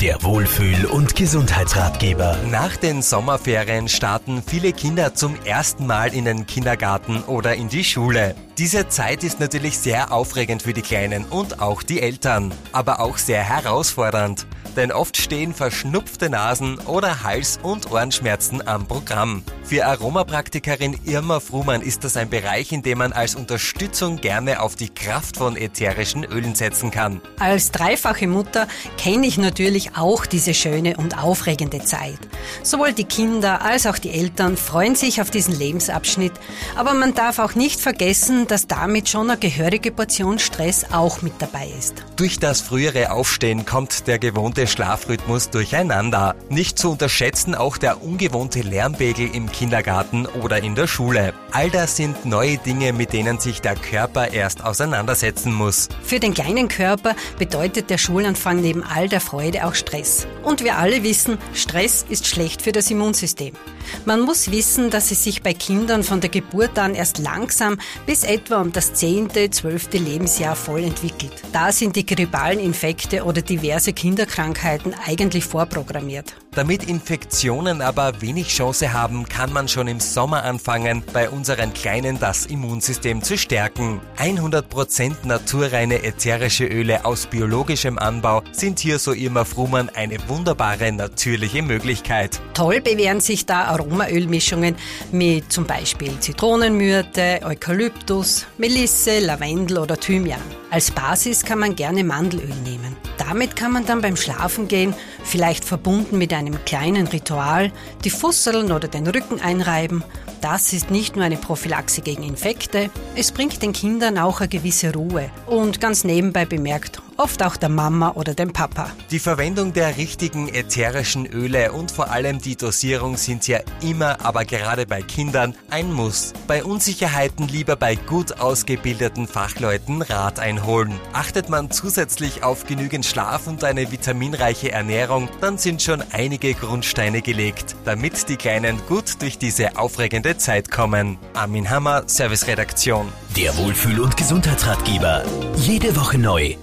Der Wohlfühl- und Gesundheitsratgeber. Nach den Sommerferien starten viele Kinder zum ersten Mal in den Kindergarten oder in die Schule. Diese Zeit ist natürlich sehr aufregend für die Kleinen und auch die Eltern, aber auch sehr herausfordernd denn oft stehen verschnupfte Nasen oder Hals- und Ohrenschmerzen am Programm. Für Aromapraktikerin Irma Frumann ist das ein Bereich, in dem man als Unterstützung gerne auf die Kraft von ätherischen Ölen setzen kann. Als dreifache Mutter kenne ich natürlich auch diese schöne und aufregende Zeit. Sowohl die Kinder als auch die Eltern freuen sich auf diesen Lebensabschnitt, aber man darf auch nicht vergessen, dass damit schon eine gehörige Portion Stress auch mit dabei ist. Durch das frühere Aufstehen kommt der gewohnte Schlafrhythmus durcheinander. Nicht zu unterschätzen auch der ungewohnte Lärmpegel im Kindergarten oder in der Schule. All das sind neue Dinge, mit denen sich der Körper erst auseinandersetzen muss. Für den kleinen Körper bedeutet der Schulanfang neben all der Freude auch Stress. Und wir alle wissen, Stress ist schlecht für das Immunsystem. Man muss wissen, dass es sich bei Kindern von der Geburt an erst langsam bis etwa um das zehnte, zwölfte Lebensjahr voll entwickelt. Da sind die grippalen Infekte oder diverse Kinderkrankheiten eigentlich vorprogrammiert. Damit Infektionen aber wenig Chance haben, kann man schon im Sommer anfangen, bei unseren Kleinen das Immunsystem zu stärken. 100% naturreine ätherische Öle aus biologischem Anbau sind hier, so Irma Frumann, eine wunderbare natürliche Möglichkeit. Toll bewähren sich da Aromaölmischungen mit zum Beispiel Zitronenmyrte, Eukalyptus, Melisse, Lavendel oder Thymian. Als Basis kann man gerne Mandelöl nehmen. Damit kann man dann beim Schlafengehen, vielleicht verbunden mit einem kleinen Ritual, die Fusseln oder den Rücken einreiben. Das ist nicht nur eine Prophylaxe gegen Infekte, es bringt den Kindern auch eine gewisse Ruhe. Und ganz nebenbei bemerkt, oft auch der Mama oder dem Papa. Die Verwendung der richtigen ätherischen Öle und vor allem die Dosierung sind ja immer, aber gerade bei Kindern, ein Muss. Bei Unsicherheiten lieber bei gut ausgebildeten Fachleuten Rat einholen. Achtet man zusätzlich auf genügend Schlaf und eine vitaminreiche Ernährung, dann sind schon einige Grundsteine gelegt, damit die Kleinen gut durch diese aufregende Zeit kommen. Armin Hammer, Serviceredaktion. Der Wohlfühl- und Gesundheitsratgeber. Jede Woche neu